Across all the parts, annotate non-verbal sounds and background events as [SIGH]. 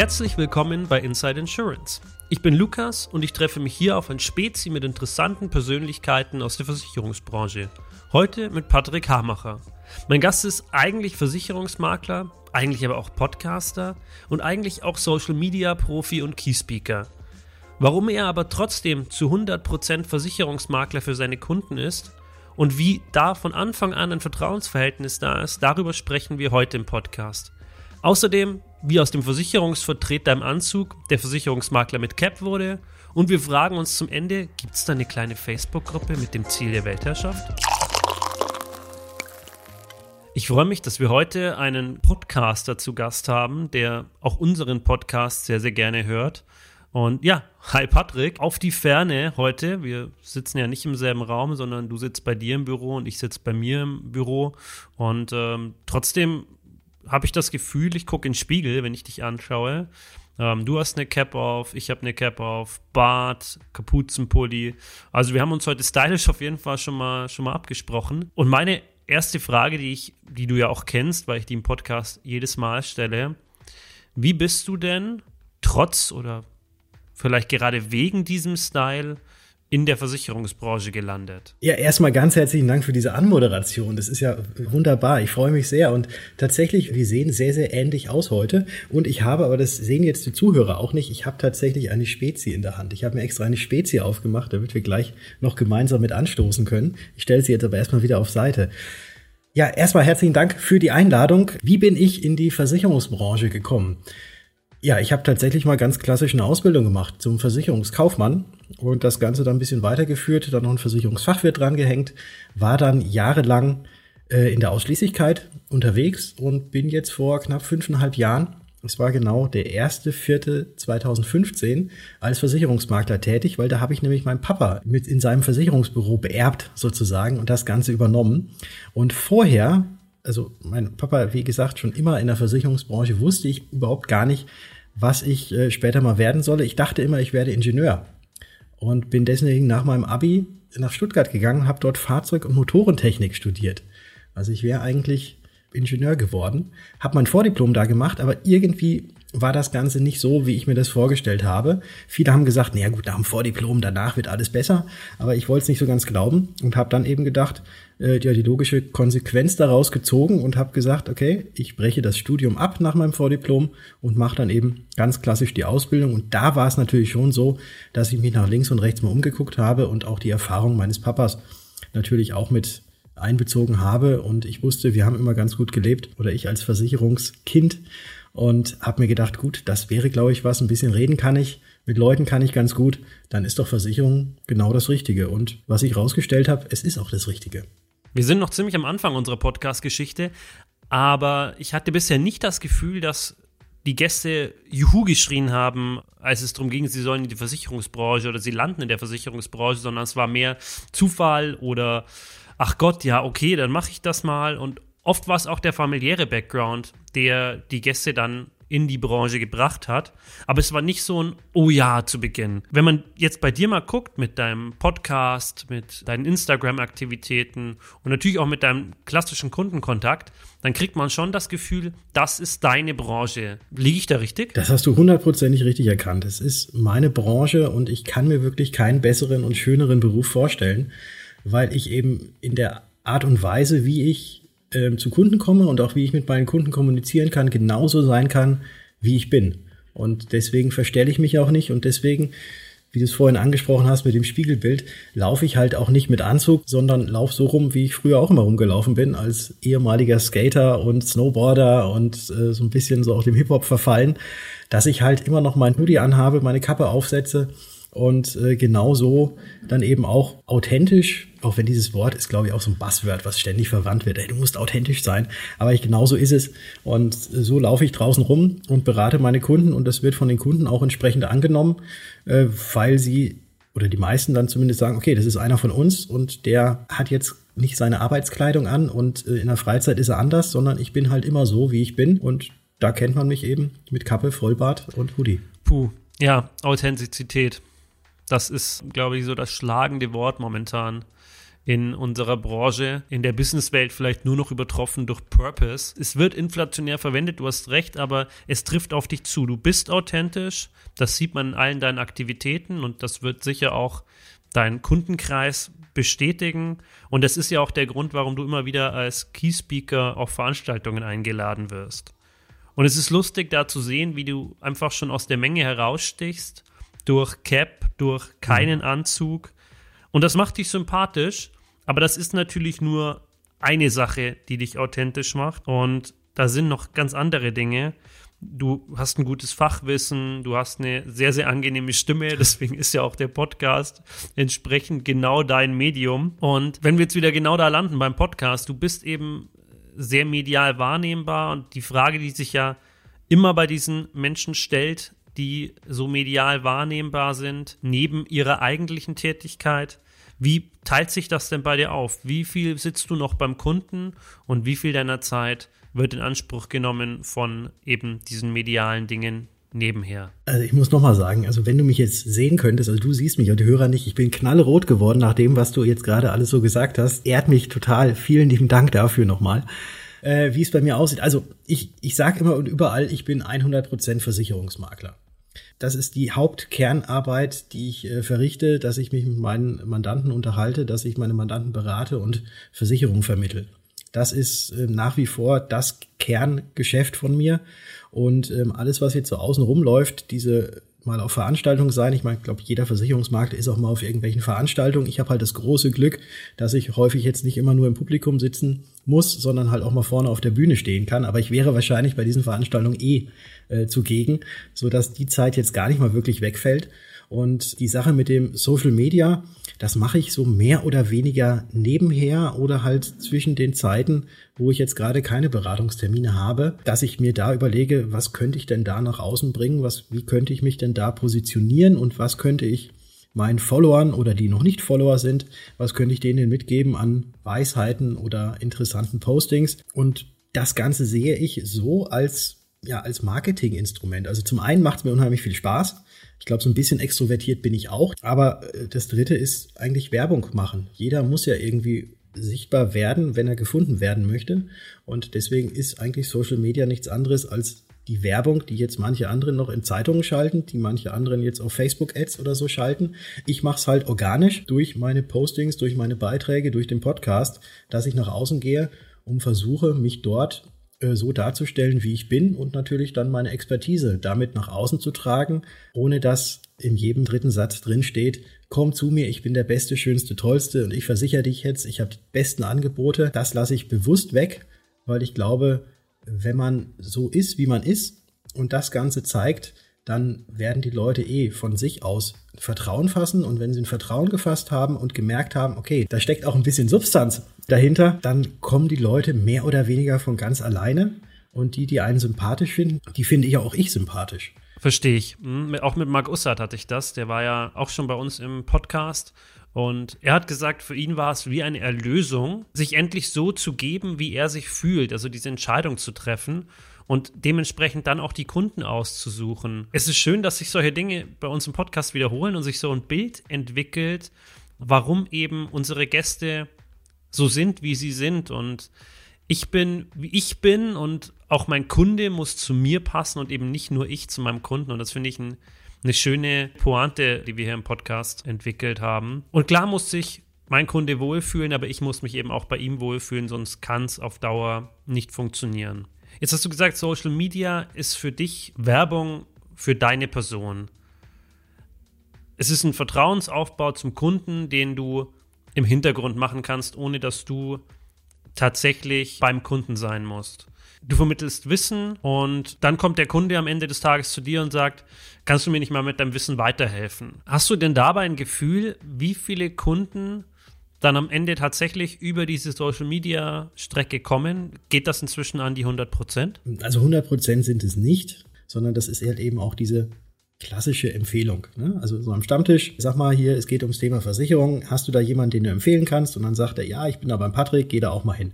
Herzlich willkommen bei Inside Insurance. Ich bin Lukas und ich treffe mich hier auf ein Spezi mit interessanten Persönlichkeiten aus der Versicherungsbranche. Heute mit Patrick Hamacher. Mein Gast ist eigentlich Versicherungsmakler, eigentlich aber auch Podcaster und eigentlich auch Social Media Profi und Keyspeaker. Warum er aber trotzdem zu 100% Versicherungsmakler für seine Kunden ist und wie da von Anfang an ein Vertrauensverhältnis da ist, darüber sprechen wir heute im Podcast. Außerdem, wie aus dem Versicherungsvertreter im Anzug der Versicherungsmakler mit Cap wurde. Und wir fragen uns zum Ende, gibt es da eine kleine Facebook-Gruppe mit dem Ziel der Weltherrschaft? Ich freue mich, dass wir heute einen Podcaster zu Gast haben, der auch unseren Podcast sehr, sehr gerne hört. Und ja, hi Patrick, auf die Ferne heute. Wir sitzen ja nicht im selben Raum, sondern du sitzt bei dir im Büro und ich sitze bei mir im Büro. Und ähm, trotzdem habe ich das Gefühl, ich gucke in den Spiegel, wenn ich dich anschaue. Ähm, du hast eine Cap auf, ich habe eine Cap auf, Bart, Kapuzenpulli. Also wir haben uns heute stylisch auf jeden Fall schon mal, schon mal abgesprochen. Und meine erste Frage, die ich, die du ja auch kennst, weil ich die im Podcast jedes Mal stelle, wie bist du denn trotz oder vielleicht gerade wegen diesem Style in der Versicherungsbranche gelandet. Ja, erstmal ganz herzlichen Dank für diese Anmoderation. Das ist ja wunderbar. Ich freue mich sehr. Und tatsächlich, wir sehen sehr, sehr ähnlich aus heute. Und ich habe, aber das sehen jetzt die Zuhörer auch nicht, ich habe tatsächlich eine Spezie in der Hand. Ich habe mir extra eine Spezie aufgemacht, damit wir gleich noch gemeinsam mit anstoßen können. Ich stelle sie jetzt aber erstmal wieder auf Seite. Ja, erstmal herzlichen Dank für die Einladung. Wie bin ich in die Versicherungsbranche gekommen? Ja, ich habe tatsächlich mal ganz klassisch eine Ausbildung gemacht zum Versicherungskaufmann und das Ganze dann ein bisschen weitergeführt, dann noch ein Versicherungsfachwirt dran gehängt, war dann jahrelang äh, in der Ausschließlichkeit unterwegs und bin jetzt vor knapp fünfeinhalb Jahren, es war genau der erste vierte 2015, als Versicherungsmakler tätig, weil da habe ich nämlich meinen Papa mit in seinem Versicherungsbüro beerbt sozusagen und das Ganze übernommen. Und vorher also mein Papa, wie gesagt, schon immer in der Versicherungsbranche, wusste ich überhaupt gar nicht, was ich äh, später mal werden solle. Ich dachte immer, ich werde Ingenieur und bin deswegen nach meinem Abi nach Stuttgart gegangen, habe dort Fahrzeug- und Motorentechnik studiert. Also ich wäre eigentlich Ingenieur geworden, habe mein Vordiplom da gemacht, aber irgendwie war das Ganze nicht so, wie ich mir das vorgestellt habe. Viele haben gesagt, naja gut, nach dem Vordiplom, danach wird alles besser. Aber ich wollte es nicht so ganz glauben und habe dann eben gedacht, äh, ja, die logische Konsequenz daraus gezogen und habe gesagt, okay, ich breche das Studium ab nach meinem Vordiplom und mache dann eben ganz klassisch die Ausbildung. Und da war es natürlich schon so, dass ich mich nach links und rechts mal umgeguckt habe und auch die Erfahrung meines Papas natürlich auch mit einbezogen habe. Und ich wusste, wir haben immer ganz gut gelebt oder ich als Versicherungskind und habe mir gedacht, gut, das wäre, glaube ich, was. Ein bisschen reden kann ich, mit Leuten kann ich ganz gut. Dann ist doch Versicherung genau das Richtige. Und was ich rausgestellt habe, es ist auch das Richtige. Wir sind noch ziemlich am Anfang unserer Podcast-Geschichte, aber ich hatte bisher nicht das Gefühl, dass die Gäste Juhu geschrien haben, als es darum ging, sie sollen in die Versicherungsbranche oder sie landen in der Versicherungsbranche, sondern es war mehr Zufall oder ach Gott, ja, okay, dann mache ich das mal. Und oft war es auch der familiäre Background, der die Gäste dann in die Branche gebracht hat. Aber es war nicht so ein Oh ja zu Beginn. Wenn man jetzt bei dir mal guckt mit deinem Podcast, mit deinen Instagram-Aktivitäten und natürlich auch mit deinem klassischen Kundenkontakt, dann kriegt man schon das Gefühl, das ist deine Branche. Liege ich da richtig? Das hast du hundertprozentig richtig erkannt. Es ist meine Branche und ich kann mir wirklich keinen besseren und schöneren Beruf vorstellen, weil ich eben in der Art und Weise, wie ich ähm, zu Kunden komme und auch wie ich mit meinen Kunden kommunizieren kann, genauso sein kann, wie ich bin. Und deswegen verstelle ich mich auch nicht und deswegen, wie du es vorhin angesprochen hast mit dem Spiegelbild, laufe ich halt auch nicht mit Anzug, sondern laufe so rum, wie ich früher auch immer rumgelaufen bin, als ehemaliger Skater und Snowboarder und äh, so ein bisschen so auch dem Hip-Hop verfallen, dass ich halt immer noch mein Hoodie anhabe, meine Kappe aufsetze und äh, genauso dann eben auch authentisch, auch wenn dieses Wort ist, glaube ich, auch so ein Buzzword, was ständig verwandt wird. Ey, du musst authentisch sein. Aber ich, genauso ist es. Und äh, so laufe ich draußen rum und berate meine Kunden und das wird von den Kunden auch entsprechend angenommen, äh, weil sie oder die meisten dann zumindest sagen, okay, das ist einer von uns und der hat jetzt nicht seine Arbeitskleidung an und äh, in der Freizeit ist er anders, sondern ich bin halt immer so, wie ich bin und da kennt man mich eben mit Kappe, Vollbart und Hoodie. Puh, ja, Authentizität. Das ist, glaube ich, so das schlagende Wort momentan in unserer Branche, in der Businesswelt vielleicht nur noch übertroffen durch Purpose. Es wird inflationär verwendet, du hast recht, aber es trifft auf dich zu. Du bist authentisch, das sieht man in allen deinen Aktivitäten und das wird sicher auch deinen Kundenkreis bestätigen. Und das ist ja auch der Grund, warum du immer wieder als Key Speaker auf Veranstaltungen eingeladen wirst. Und es ist lustig da zu sehen, wie du einfach schon aus der Menge herausstichst, durch Cap, durch keinen Anzug. Und das macht dich sympathisch, aber das ist natürlich nur eine Sache, die dich authentisch macht. Und da sind noch ganz andere Dinge du hast ein gutes Fachwissen, du hast eine sehr, sehr angenehme Stimme, [LAUGHS] deswegen ist ja auch der Podcast entsprechend genau dein Medium. Und wenn wir jetzt wieder genau da landen beim Podcast, du bist eben sehr medial wahrnehmbar und die Frage, die sich ja immer bei diesen Menschen stellt, die so medial wahrnehmbar sind, neben ihrer eigentlichen Tätigkeit, wie teilt sich das denn bei dir auf? Wie viel sitzt du noch beim Kunden und wie viel deiner Zeit wird in Anspruch genommen von eben diesen medialen Dingen nebenher. Also ich muss nochmal sagen, also wenn du mich jetzt sehen könntest, also du siehst mich und die Hörer nicht, ich bin knallrot geworden nach dem, was du jetzt gerade alles so gesagt hast. Ehrt mich total. Vielen lieben Dank dafür nochmal. Äh, wie es bei mir aussieht. Also ich, ich sage immer und überall, ich bin 100% Versicherungsmakler. Das ist die Hauptkernarbeit, die ich äh, verrichte, dass ich mich mit meinen Mandanten unterhalte, dass ich meine Mandanten berate und Versicherungen vermittle. Das ist äh, nach wie vor das Kerngeschäft von mir. Und ähm, alles, was jetzt so außen rumläuft, diese mal auf Veranstaltungen sein. Ich meine, ich glaube, jeder Versicherungsmarkt ist auch mal auf irgendwelchen Veranstaltungen. Ich habe halt das große Glück, dass ich häufig jetzt nicht immer nur im Publikum sitzen muss, sondern halt auch mal vorne auf der Bühne stehen kann. Aber ich wäre wahrscheinlich bei diesen Veranstaltungen eh äh, zugegen, so dass die Zeit jetzt gar nicht mal wirklich wegfällt. Und die Sache mit dem Social Media, das mache ich so mehr oder weniger nebenher oder halt zwischen den Zeiten, wo ich jetzt gerade keine Beratungstermine habe, dass ich mir da überlege, was könnte ich denn da nach außen bringen, was, wie könnte ich mich denn da positionieren? Und was könnte ich meinen Followern oder die noch nicht Follower sind, was könnte ich denen mitgeben an Weisheiten oder interessanten Postings? Und das Ganze sehe ich so als ja, als Marketinginstrument. Also zum einen macht es mir unheimlich viel Spaß. Ich glaube, so ein bisschen extrovertiert bin ich auch. Aber äh, das dritte ist eigentlich Werbung machen. Jeder muss ja irgendwie sichtbar werden, wenn er gefunden werden möchte. Und deswegen ist eigentlich Social Media nichts anderes als die Werbung, die jetzt manche anderen noch in Zeitungen schalten, die manche anderen jetzt auf Facebook-Ads oder so schalten. Ich mache es halt organisch durch meine Postings, durch meine Beiträge, durch den Podcast, dass ich nach außen gehe und versuche, mich dort so darzustellen, wie ich bin und natürlich dann meine Expertise damit nach außen zu tragen, ohne dass in jedem dritten Satz drin steht, komm zu mir, ich bin der Beste, Schönste, Tollste und ich versichere dich jetzt, ich habe die besten Angebote. Das lasse ich bewusst weg, weil ich glaube, wenn man so ist, wie man ist und das Ganze zeigt, dann werden die Leute eh von sich aus Vertrauen fassen. Und wenn sie ein Vertrauen gefasst haben und gemerkt haben, okay, da steckt auch ein bisschen Substanz dahinter, dann kommen die Leute mehr oder weniger von ganz alleine. Und die, die einen sympathisch finden, die finde ich ja auch ich sympathisch. Verstehe ich. Mhm. Auch mit Marc Ussert hatte ich das. Der war ja auch schon bei uns im Podcast. Und er hat gesagt, für ihn war es wie eine Erlösung, sich endlich so zu geben, wie er sich fühlt, also diese Entscheidung zu treffen und dementsprechend dann auch die Kunden auszusuchen. Es ist schön, dass sich solche Dinge bei uns im Podcast wiederholen und sich so ein Bild entwickelt, warum eben unsere Gäste so sind, wie sie sind. Und ich bin, wie ich bin und auch mein Kunde muss zu mir passen und eben nicht nur ich zu meinem Kunden. Und das finde ich ein, eine schöne Pointe, die wir hier im Podcast entwickelt haben. Und klar muss sich mein Kunde wohlfühlen, aber ich muss mich eben auch bei ihm wohlfühlen, sonst kann es auf Dauer nicht funktionieren. Jetzt hast du gesagt, Social Media ist für dich Werbung für deine Person. Es ist ein Vertrauensaufbau zum Kunden, den du im Hintergrund machen kannst, ohne dass du tatsächlich beim Kunden sein musst. Du vermittelst Wissen und dann kommt der Kunde am Ende des Tages zu dir und sagt, kannst du mir nicht mal mit deinem Wissen weiterhelfen? Hast du denn dabei ein Gefühl, wie viele Kunden dann am Ende tatsächlich über diese Social Media Strecke kommen? Geht das inzwischen an die 100 Prozent? Also 100 Prozent sind es nicht, sondern das ist halt eben auch diese klassische Empfehlung. Ne? Also so am Stammtisch, sag mal hier, es geht ums Thema Versicherung. Hast du da jemanden, den du empfehlen kannst? Und dann sagt er, ja, ich bin da beim Patrick, geh da auch mal hin.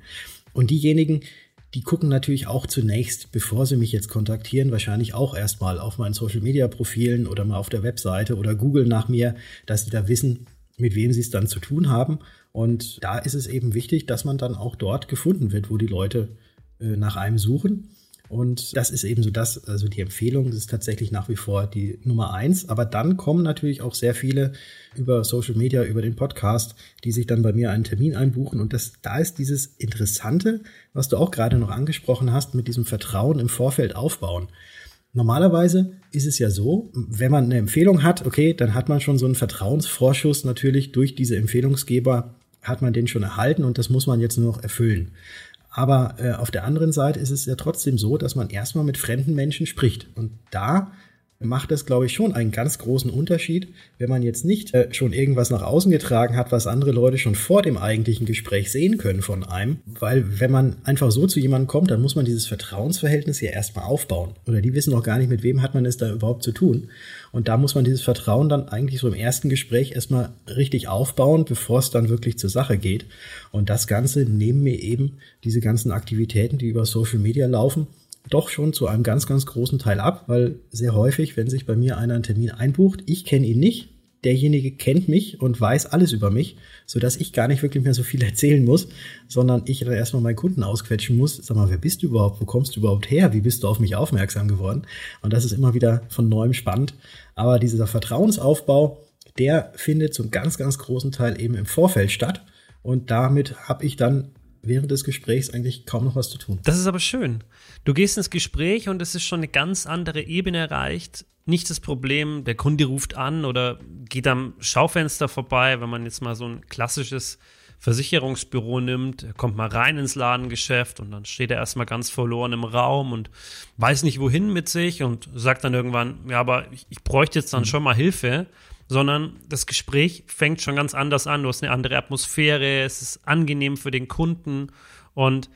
Und diejenigen, die gucken natürlich auch zunächst, bevor sie mich jetzt kontaktieren, wahrscheinlich auch erstmal auf meinen Social Media Profilen oder mal auf der Webseite oder googeln nach mir, dass sie da wissen, mit wem sie es dann zu tun haben. Und da ist es eben wichtig, dass man dann auch dort gefunden wird, wo die Leute äh, nach einem suchen. Und das ist eben so das, also die Empfehlung ist tatsächlich nach wie vor die Nummer eins. Aber dann kommen natürlich auch sehr viele über Social Media, über den Podcast, die sich dann bei mir einen Termin einbuchen. Und das, da ist dieses Interessante, was du auch gerade noch angesprochen hast, mit diesem Vertrauen im Vorfeld aufbauen. Normalerweise ist es ja so, wenn man eine Empfehlung hat, okay, dann hat man schon so einen Vertrauensvorschuss natürlich durch diese Empfehlungsgeber, hat man den schon erhalten und das muss man jetzt nur noch erfüllen. Aber äh, auf der anderen Seite ist es ja trotzdem so, dass man erstmal mit fremden Menschen spricht. Und da macht es, glaube ich, schon einen ganz großen Unterschied, wenn man jetzt nicht äh, schon irgendwas nach außen getragen hat, was andere Leute schon vor dem eigentlichen Gespräch sehen können von einem. Weil wenn man einfach so zu jemandem kommt, dann muss man dieses Vertrauensverhältnis ja erstmal aufbauen. Oder die wissen noch gar nicht, mit wem hat man es da überhaupt zu tun. Und da muss man dieses Vertrauen dann eigentlich so im ersten Gespräch erstmal richtig aufbauen, bevor es dann wirklich zur Sache geht. Und das Ganze nehmen mir eben diese ganzen Aktivitäten, die über Social Media laufen, doch schon zu einem ganz, ganz großen Teil ab, weil sehr häufig, wenn sich bei mir einer einen Termin einbucht, ich kenne ihn nicht, derjenige kennt mich und weiß alles über mich, so dass ich gar nicht wirklich mehr so viel [LAUGHS] erzählen muss, sondern ich dann erstmal meinen Kunden ausquetschen muss. Sag mal, wer bist du überhaupt? Wo kommst du überhaupt her? Wie bist du auf mich aufmerksam geworden? Und das ist immer wieder von neuem spannend. Aber dieser Vertrauensaufbau, der findet zum ganz, ganz großen Teil eben im Vorfeld statt. Und damit habe ich dann während des Gesprächs eigentlich kaum noch was zu tun. Das ist aber schön. Du gehst ins Gespräch und es ist schon eine ganz andere Ebene erreicht. Nicht das Problem, der Kunde ruft an oder geht am Schaufenster vorbei, wenn man jetzt mal so ein klassisches Versicherungsbüro nimmt, er kommt mal rein ins Ladengeschäft und dann steht er erstmal ganz verloren im Raum und weiß nicht wohin mit sich und sagt dann irgendwann, ja, aber ich, ich bräuchte jetzt dann mhm. schon mal Hilfe sondern das Gespräch fängt schon ganz anders an. Du hast eine andere Atmosphäre, es ist angenehm für den Kunden und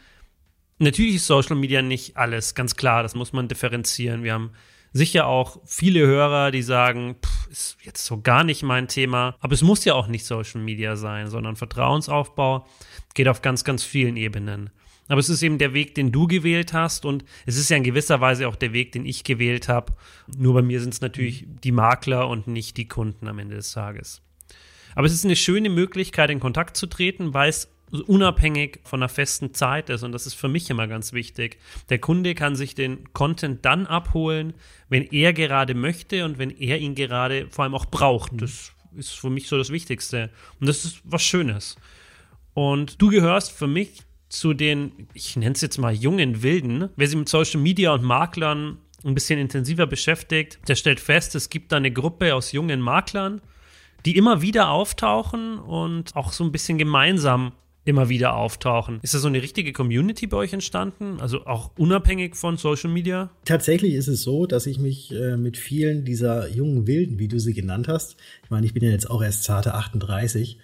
natürlich ist Social Media nicht alles, ganz klar, das muss man differenzieren. Wir haben sicher auch viele Hörer, die sagen, pff, ist jetzt so gar nicht mein Thema, aber es muss ja auch nicht Social Media sein, sondern Vertrauensaufbau geht auf ganz, ganz vielen Ebenen. Aber es ist eben der Weg, den du gewählt hast und es ist ja in gewisser Weise auch der Weg, den ich gewählt habe. Nur bei mir sind es natürlich die Makler und nicht die Kunden am Ende des Tages. Aber es ist eine schöne Möglichkeit, in Kontakt zu treten, weil es unabhängig von einer festen Zeit ist. Und das ist für mich immer ganz wichtig. Der Kunde kann sich den Content dann abholen, wenn er gerade möchte und wenn er ihn gerade vor allem auch braucht. Das ist für mich so das Wichtigste. Und das ist was Schönes. Und du gehörst für mich zu den, ich nenne es jetzt mal jungen Wilden. Wer sich mit Social Media und Maklern ein bisschen intensiver beschäftigt, der stellt fest, es gibt da eine Gruppe aus jungen Maklern, die immer wieder auftauchen und auch so ein bisschen gemeinsam immer wieder auftauchen. Ist da so eine richtige Community bei euch entstanden? Also auch unabhängig von Social Media? Tatsächlich ist es so, dass ich mich äh, mit vielen dieser jungen Wilden, wie du sie genannt hast, ich meine, ich bin ja jetzt auch erst zarte 38,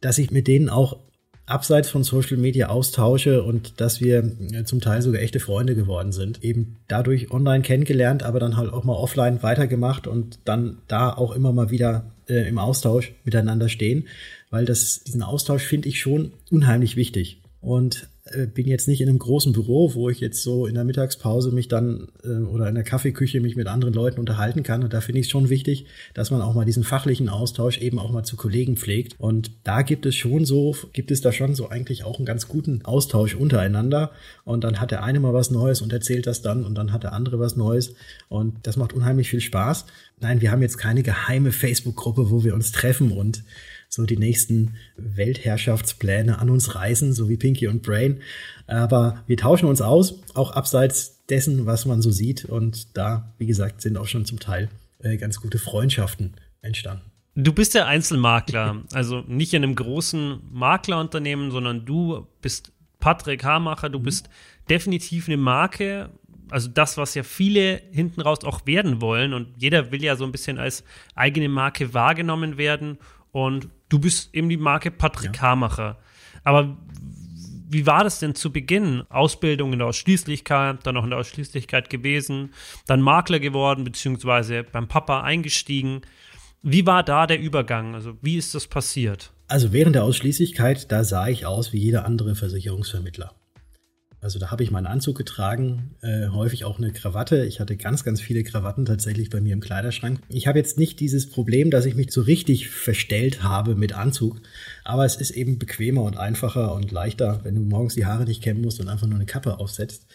dass ich mit denen auch abseits von Social Media austausche und dass wir äh, zum Teil sogar echte Freunde geworden sind. Eben dadurch online kennengelernt, aber dann halt auch mal offline weitergemacht und dann da auch immer mal wieder äh, im Austausch miteinander stehen, weil das, diesen Austausch finde ich schon unheimlich wichtig. Und bin jetzt nicht in einem großen Büro, wo ich jetzt so in der Mittagspause mich dann äh, oder in der Kaffeeküche mich mit anderen Leuten unterhalten kann. Und da finde ich es schon wichtig, dass man auch mal diesen fachlichen Austausch eben auch mal zu Kollegen pflegt. Und da gibt es schon so, gibt es da schon so eigentlich auch einen ganz guten Austausch untereinander. Und dann hat der eine mal was Neues und erzählt das dann und dann hat der andere was Neues. Und das macht unheimlich viel Spaß. Nein, wir haben jetzt keine geheime Facebook-Gruppe, wo wir uns treffen und so die nächsten Weltherrschaftspläne an uns reißen, so wie Pinky und Brain. Aber wir tauschen uns aus, auch abseits dessen, was man so sieht. Und da, wie gesagt, sind auch schon zum Teil äh, ganz gute Freundschaften entstanden. Du bist der Einzelmakler, also nicht in einem großen Maklerunternehmen, sondern du bist Patrick Hamacher, du mhm. bist definitiv eine Marke, also das, was ja viele hinten raus auch werden wollen und jeder will ja so ein bisschen als eigene Marke wahrgenommen werden und du bist eben die Marke Patrick ja. Hamacher. Aber wie war das denn zu Beginn? Ausbildung in der Ausschließlichkeit, dann noch in der Ausschließlichkeit gewesen, dann Makler geworden, beziehungsweise beim Papa eingestiegen. Wie war da der Übergang? Also wie ist das passiert? Also während der Ausschließlichkeit, da sah ich aus wie jeder andere Versicherungsvermittler. Also da habe ich meinen Anzug getragen, äh, häufig auch eine Krawatte. Ich hatte ganz, ganz viele Krawatten tatsächlich bei mir im Kleiderschrank. Ich habe jetzt nicht dieses Problem, dass ich mich so richtig verstellt habe mit Anzug, aber es ist eben bequemer und einfacher und leichter, wenn du morgens die Haare nicht kämmen musst und einfach nur eine Kappe aufsetzt.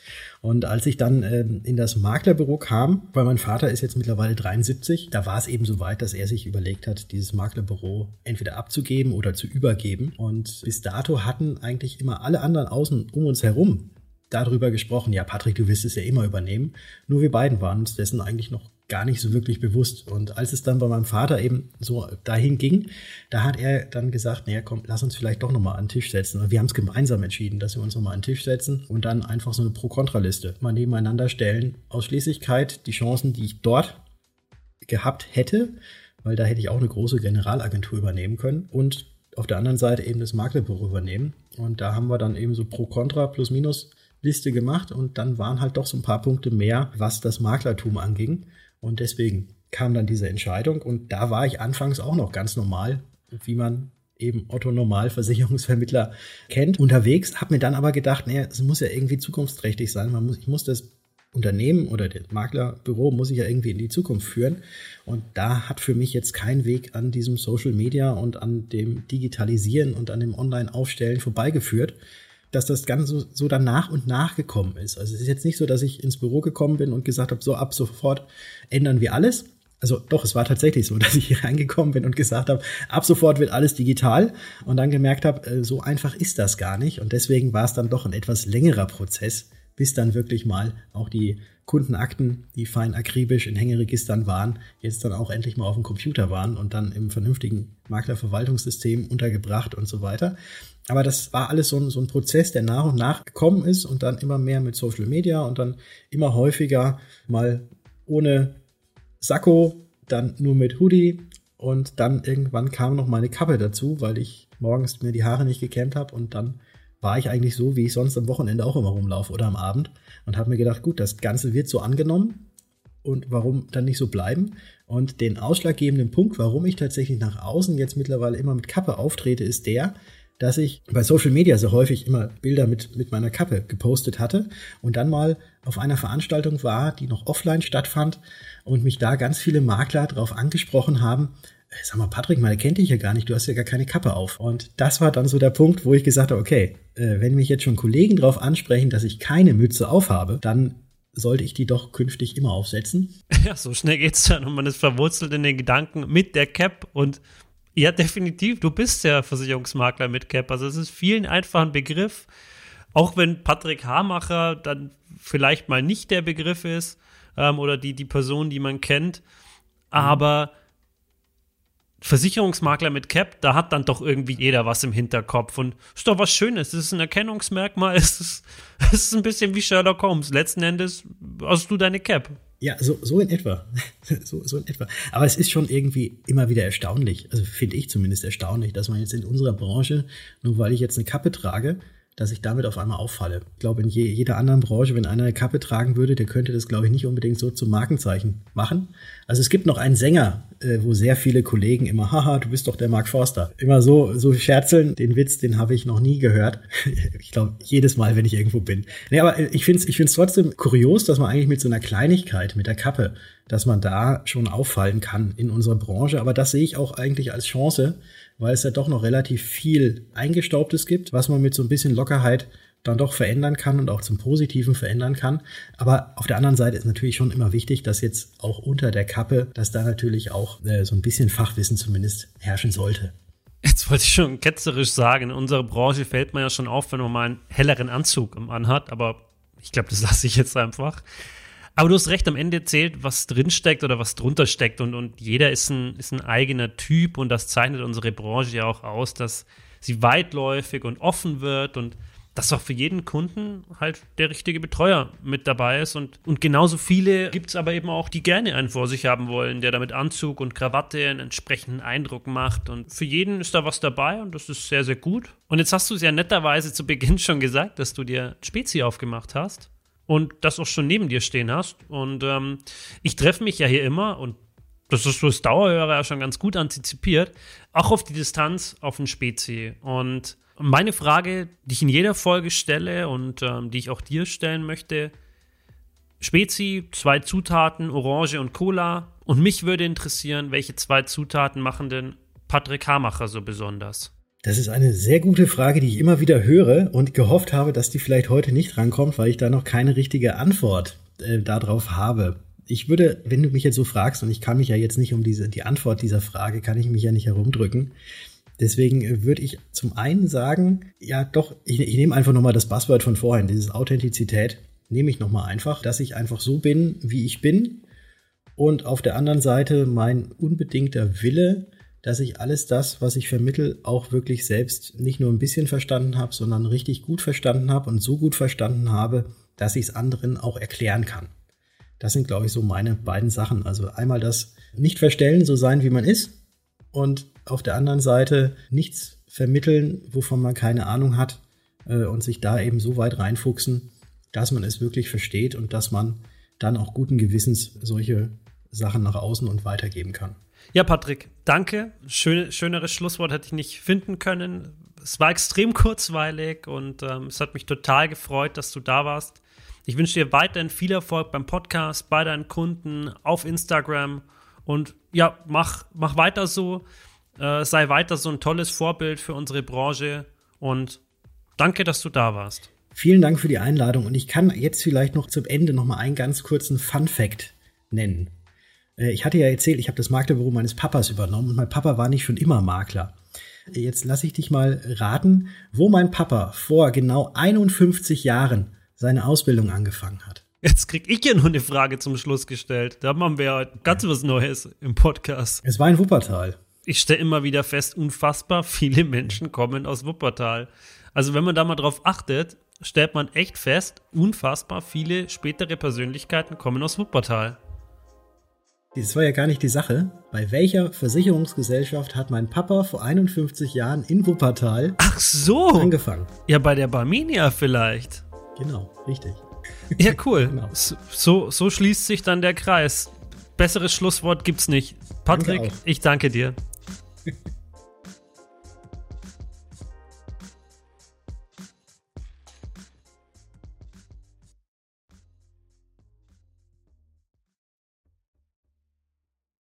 Und als ich dann ähm, in das Maklerbüro kam, weil mein Vater ist jetzt mittlerweile 73, da war es eben so weit, dass er sich überlegt hat, dieses Maklerbüro entweder abzugeben oder zu übergeben. Und bis dato hatten eigentlich immer alle anderen außen um uns herum darüber gesprochen, ja, Patrick, du wirst es ja immer übernehmen. Nur wir beiden waren uns dessen eigentlich noch gar nicht so wirklich bewusst. Und als es dann bei meinem Vater eben so dahin ging, da hat er dann gesagt, naja, komm, lass uns vielleicht doch nochmal an den Tisch setzen. Und wir haben es gemeinsam entschieden, dass wir uns nochmal an den Tisch setzen und dann einfach so eine Pro-Kontra-Liste mal nebeneinander stellen. Ausschließlichkeit, die Chancen, die ich dort gehabt hätte, weil da hätte ich auch eine große Generalagentur übernehmen können und auf der anderen Seite eben das Maklerbüro übernehmen. Und da haben wir dann eben so Pro-Kontra plus minus Liste gemacht und dann waren halt doch so ein paar Punkte mehr, was das Maklertum anging. Und deswegen kam dann diese Entscheidung und da war ich anfangs auch noch ganz normal, wie man eben Otto Normal Versicherungsvermittler kennt, unterwegs, habe mir dann aber gedacht, naja, es muss ja irgendwie zukunftsträchtig sein. Man muss, ich muss das Unternehmen oder das Maklerbüro muss ich ja irgendwie in die Zukunft führen. Und da hat für mich jetzt kein Weg an diesem Social Media und an dem Digitalisieren und an dem Online-Aufstellen vorbeigeführt dass das Ganze so, dann nach und nach gekommen ist. Also es ist jetzt nicht so, dass ich ins Büro gekommen bin und gesagt habe, so ab sofort ändern wir alles. Also doch, es war tatsächlich so, [LAUGHS] dass ich hier reingekommen bin und gesagt habe, ab sofort wird alles digital und dann gemerkt habe, äh, so einfach ist das gar nicht. Und deswegen war es dann doch ein etwas längerer Prozess, bis dann wirklich mal auch die Kundenakten, die fein akribisch in Hängeregistern waren, jetzt dann auch endlich mal auf dem Computer waren und dann im vernünftigen Maklerverwaltungssystem untergebracht und so weiter. Aber das war alles so ein, so ein Prozess, der nach und nach gekommen ist und dann immer mehr mit Social Media und dann immer häufiger mal ohne Sakko, dann nur mit Hoodie und dann irgendwann kam noch meine Kappe dazu, weil ich morgens mir die Haare nicht gekämmt habe und dann war ich eigentlich so, wie ich sonst am Wochenende auch immer rumlaufe oder am Abend und habe mir gedacht, gut, das Ganze wird so angenommen und warum dann nicht so bleiben? Und den ausschlaggebenden Punkt, warum ich tatsächlich nach außen jetzt mittlerweile immer mit Kappe auftrete, ist der, dass ich bei Social Media so häufig immer Bilder mit, mit meiner Kappe gepostet hatte und dann mal auf einer Veranstaltung war, die noch offline stattfand und mich da ganz viele Makler darauf angesprochen haben, sag mal, Patrick, meine kennt dich ja gar nicht, du hast ja gar keine Kappe auf. Und das war dann so der Punkt, wo ich gesagt habe, okay, äh, wenn mich jetzt schon Kollegen darauf ansprechen, dass ich keine Mütze aufhabe, dann sollte ich die doch künftig immer aufsetzen. [LAUGHS] Ja, so schnell geht's dann und man ist verwurzelt in den Gedanken mit der Cap und ja, definitiv. Du bist der Versicherungsmakler mit Cap. Also es ist vielen einfach ein Begriff. Auch wenn Patrick Hamacher dann vielleicht mal nicht der Begriff ist ähm, oder die, die Person, die man kennt. Aber Versicherungsmakler mit Cap, da hat dann doch irgendwie jeder was im Hinterkopf. Und ist doch was Schönes. Es ist ein Erkennungsmerkmal. [LAUGHS] Es ist, es ist ein bisschen wie Sherlock Holmes. Letzten Endes hast du deine Cap. Ja, so, so in etwa. [LAUGHS] so, so in etwa. Aber es ist schon irgendwie immer wieder erstaunlich, also finde ich zumindest erstaunlich, dass man jetzt in unserer Branche, nur weil ich jetzt eine Kappe trage, dass ich damit auf einmal auffalle. Ich glaube, in je, jeder anderen Branche, wenn einer eine Kappe tragen würde, der könnte das, glaube ich, nicht unbedingt so zum Markenzeichen machen. Also es gibt noch einen Sänger, äh, wo sehr viele Kollegen immer, haha, du bist doch der Mark Forster. Immer so, so scherzeln, den Witz, den habe ich noch nie gehört. [LAUGHS] ich glaube, jedes Mal, wenn ich irgendwo bin. Nee, aber äh, ich finde es ich find's trotzdem kurios, dass man eigentlich mit so einer Kleinigkeit, mit der Kappe, dass man da schon auffallen kann in unserer Branche. Aber das sehe ich auch eigentlich als Chance, weil es ja doch noch relativ viel Eingestaubtes gibt, was man mit so ein bisschen Lockerheit dann doch verändern kann und auch zum Positiven verändern kann. Aber auf der anderen Seite ist natürlich schon immer wichtig, dass jetzt auch unter der Kappe, dass da natürlich auch äh, so ein bisschen Fachwissen zumindest herrschen sollte. Jetzt wollte ich schon ketzerisch sagen, in unserer Branche fällt man ja schon auf, wenn man mal einen helleren Anzug anhat, aber ich glaube, das lasse ich jetzt einfach. Aber du hast recht, am Ende zählt, was drinsteckt oder was drunter steckt. Und, und jeder ist ein, ist ein eigener Typ und das zeichnet unsere Branche ja auch aus, dass sie weitläufig und offen wird und dass auch für jeden Kunden halt der richtige Betreuer mit dabei ist. Und, und genauso viele gibt es aber eben auch, die gerne einen vor sich haben wollen, der da mit Anzug und Krawatte einen entsprechenden Eindruck macht. Und für jeden ist da was dabei und das ist sehr, sehr gut. Und jetzt hast du es ja netterweise zu Beginn schon gesagt, dass du dir Spezi aufgemacht hast und das auch schon neben dir stehen hast. Und ähm, ich treffe mich ja hier immer und das ist fürs Dauerhörer ja schon ganz gut antizipiert, auch auf die Distanz auf den Spezi. Und meine Frage, die ich in jeder Folge stelle und ähm, die ich auch dir stellen möchte, Spezi, zwei Zutaten, Orange und Cola. Und mich würde interessieren, welche zwei Zutaten machen denn Patrick Hamacher so besonders? Das ist eine sehr gute Frage, die ich immer wieder höre und gehofft habe, dass die vielleicht heute nicht rankommt, weil ich da noch keine richtige Antwort äh, darauf habe. Ich würde, wenn du mich jetzt so fragst, und ich kann mich ja jetzt nicht um diese, die Antwort dieser Frage, kann ich mich ja nicht herumdrücken. Deswegen äh, würde ich zum einen sagen, ja doch, ich, ich nehme einfach nochmal das Buzzword von vorhin, dieses Authentizität, nehme ich nochmal einfach, dass ich einfach so bin, wie ich bin. Und auf der anderen Seite mein unbedingter Wille, dass ich alles das, was ich vermittel, auch wirklich selbst nicht nur ein bisschen verstanden habe, sondern richtig gut verstanden habe und so gut verstanden habe, dass ich es anderen auch erklären kann. Das sind, glaube ich, so meine beiden Sachen. Also einmal das nicht verstellen, so sein, wie man ist und auf der anderen Seite nichts vermitteln, wovon man keine Ahnung hat äh, und sich da eben so weit reinfuchsen, dass man es wirklich versteht und dass man dann auch guten Gewissens solche Sachen nach außen und weitergeben kann. Ja, Patrick, danke. Schön, schöneres Schlusswort hätte ich nicht finden können. Es war extrem [LAUGHS] kurzweilig und ähm, es hat mich total gefreut, dass du da warst. Ich wünsche dir weiterhin viel Erfolg beim Podcast, bei deinen Kunden, auf Instagram und ja, mach, mach weiter so. Äh, sei weiter so ein tolles Vorbild für unsere Branche und danke, dass du da warst. Vielen Dank für die Einladung und ich kann jetzt vielleicht noch zum Ende noch mal einen ganz kurzen Fun Fact nennen. Äh, ich hatte ja erzählt, ich habe das Maklerbüro meines Papas übernommen und mein Papa war nicht schon immer Makler. Jetzt lasse ich dich mal raten, wo mein Papa vor genau 51 Jahren seine Ausbildung angefangen hat. Jetzt krieg ich ja nur eine Frage zum Schluss gestellt. Da haben wir ja ganz was Neues im Podcast. Es war in Wuppertal. Ich stelle immer wieder fest, unfassbar viele Menschen kommen aus Wuppertal. Also wenn man da mal drauf achtet, stellt man echt fest, unfassbar viele spätere Persönlichkeiten kommen aus Wuppertal. Das war ja gar nicht die Sache. Bei welcher Versicherungsgesellschaft hat mein Papa vor 51 Jahren in Wuppertal Ach so. angefangen? Ja, bei der Barminia vielleicht. Genau, richtig. Ja, cool. [LAUGHS] Genau. So, so schließt sich dann der Kreis. Besseres Schlusswort gibt's nicht. Patrick, Danke ich danke dir. [LAUGHS]